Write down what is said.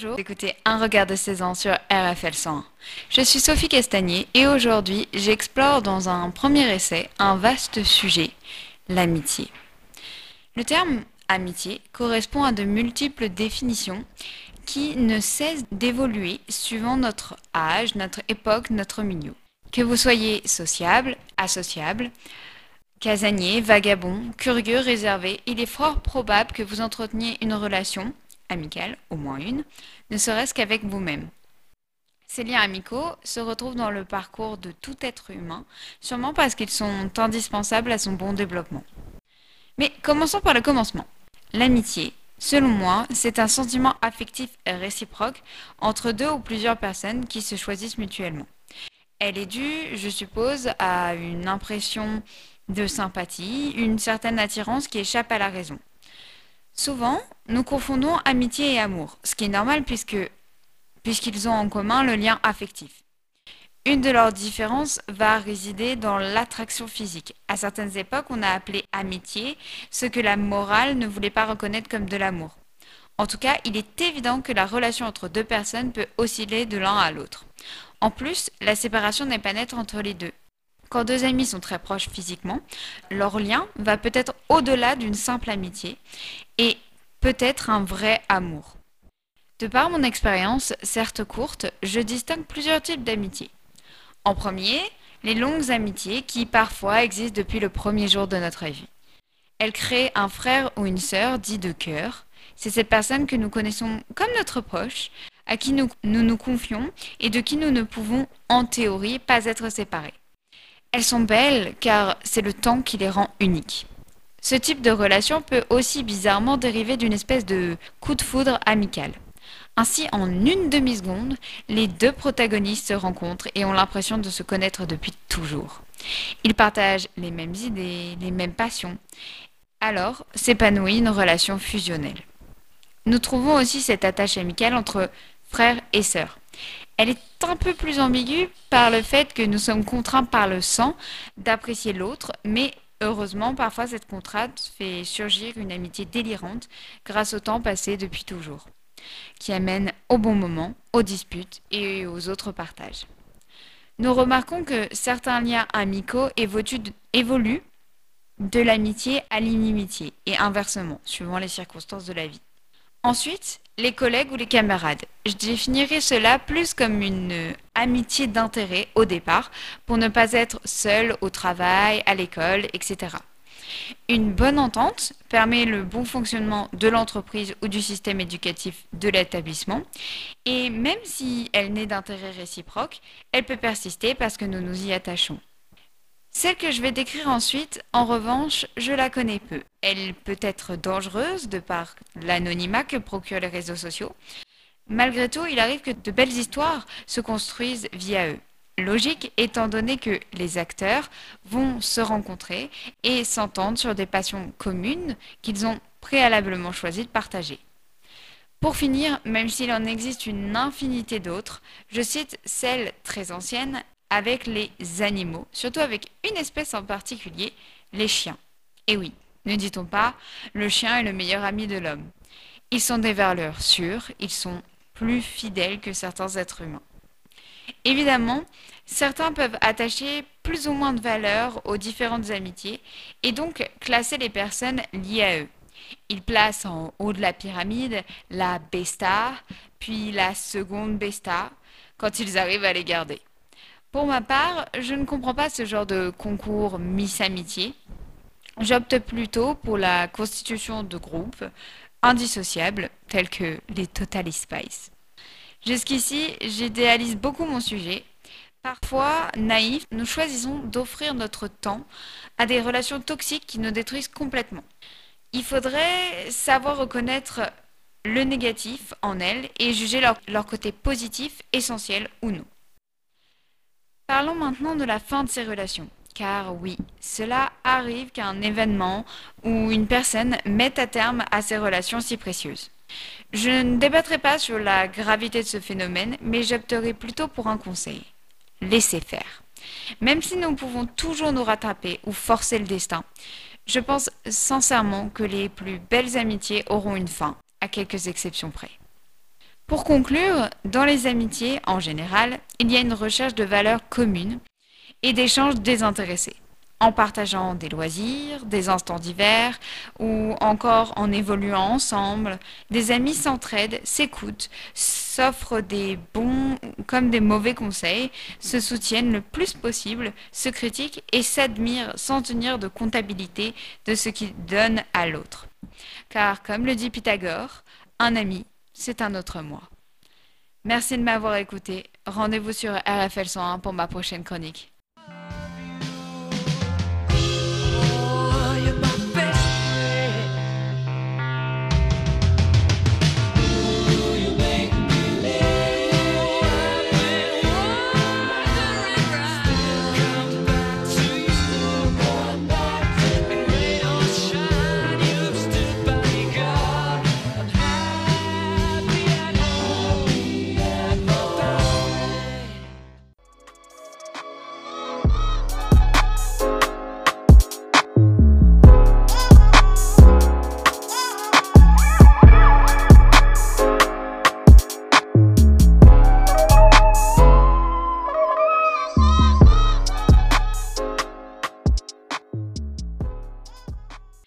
Bonjour, écoutez Un regard de 16 ans sur RFL 101. Je suis Sophie Castagnier et aujourd'hui j'explore dans un premier essai un vaste sujet, l'amitié. Le terme amitié correspond à de multiples définitions qui ne cessent d'évoluer suivant notre âge, notre époque, notre milieu. Que vous soyez sociable, associable, casanier, vagabond, curieux, réservé, il est fort probable que vous entreteniez une relation amicale, au moins une, ne serait-ce qu'avec vous-même. Ces liens amicaux se retrouvent dans le parcours de tout être humain, sûrement parce qu'ils sont indispensables à son bon développement. Mais commençons par le commencement. L'amitié, selon moi, c'est un sentiment affectif réciproque entre deux ou plusieurs personnes qui se choisissent mutuellement. Elle est due, je suppose, à une impression de sympathie, une certaine attirance qui échappe à la raison. Souvent, nous confondons amitié et amour, ce qui est normal puisque puisqu'ils ont en commun le lien affectif. Une de leurs différences va résider dans l'attraction physique. À certaines époques, on a appelé amitié ce que la morale ne voulait pas reconnaître comme de l'amour. En tout cas, il est évident que la relation entre deux personnes peut osciller de l'un à l'autre. En plus, la séparation n'est pas nette entre les deux. Quand deux amis sont très proches physiquement, leur lien va peut-être au-delà d'une simple amitié et peut-être un vrai amour. De par mon expérience, certes courte, je distingue plusieurs types d'amitié. En premier, les longues amitiés qui parfois existent depuis le premier jour de notre vie. Elles créent un frère ou une sœur dit de cœur. C'est cette personne que nous connaissons comme notre proche, à qui nous, nous nous confions et de qui nous ne pouvons, en théorie, pas être séparés. Elles sont belles car c'est le temps qui les rend uniques. Ce type de relation peut aussi bizarrement dériver d'une espèce de coup de foudre amical. Ainsi, en une demi-seconde, les deux protagonistes se rencontrent et ont l'impression de se connaître depuis toujours. Ils partagent les mêmes idées, les mêmes passions. Alors s'épanouit une relation fusionnelle. Nous trouvons aussi cette attache amicale entre frères et sœurs. Elle est un peu plus ambiguë par le fait que nous sommes contraints par le sang d'apprécier l'autre, mais heureusement, parfois cette contrainte fait surgir une amitié délirante grâce au temps passé depuis toujours, qui amène au bon moment, aux disputes et aux autres partages. Nous remarquons que certains liens amicaux évoluent de l'amitié à l'inimitié et inversement, suivant les circonstances de la vie. Ensuite, les collègues ou les camarades. Je définirais cela plus comme une amitié d'intérêt au départ, pour ne pas être seul au travail, à l'école, etc. Une bonne entente permet le bon fonctionnement de l'entreprise ou du système éducatif de l'établissement, et même si elle n'est d'intérêt réciproque, elle peut persister parce que nous nous y attachons. Celle que je vais décrire ensuite, en revanche, je la connais peu. Elle peut être dangereuse de par l'anonymat que procurent les réseaux sociaux. Malgré tout, il arrive que de belles histoires se construisent via eux. Logique étant donné que les acteurs vont se rencontrer et s'entendre sur des passions communes qu'ils ont préalablement choisi de partager. Pour finir, même s'il en existe une infinité d'autres, je cite celle très ancienne avec les animaux, surtout avec une espèce en particulier, les chiens. Et oui, ne dit-on pas, le chien est le meilleur ami de l'homme. Ils sont des valeurs sûrs, ils sont plus fidèles que certains êtres humains. Évidemment, certains peuvent attacher plus ou moins de valeur aux différentes amitiés et donc classer les personnes liées à eux. Ils placent en haut de la pyramide la besta, puis la seconde besta, quand ils arrivent à les garder. Pour ma part, je ne comprends pas ce genre de concours Miss Amitié. J'opte plutôt pour la constitution de groupes indissociables tels que les Totally Spice. Jusqu'ici, j'idéalise beaucoup mon sujet. Parfois, naïf, nous choisissons d'offrir notre temps à des relations toxiques qui nous détruisent complètement. Il faudrait savoir reconnaître le négatif en elles et juger leur côté positif, essentiel ou non. Parlons maintenant de la fin de ces relations. Car oui, cela arrive qu'un événement ou une personne mette à terme à ces relations si précieuses. Je ne débattrai pas sur la gravité de ce phénomène, mais j'opterai plutôt pour un conseil. Laissez faire. Même si nous pouvons toujours nous rattraper ou forcer le destin, je pense sincèrement que les plus belles amitiés auront une fin, à quelques exceptions près. Pour conclure, dans les amitiés, en général, il y a une recherche de valeurs communes et d'échanges désintéressés en partageant des loisirs, des instants divers ou encore en évoluant ensemble. Des amis s'entraident, s'écoutent, s'offrent des bons comme des mauvais conseils, se soutiennent le plus possible, se critiquent et s'admirent sans tenir de comptabilité de ce qu'ils donnent à l'autre. Car comme le dit Pythagore, un ami, c'est un autre moi. Merci de m'avoir écouté. Rendez-vous sur RFL 101 pour ma prochaine chronique.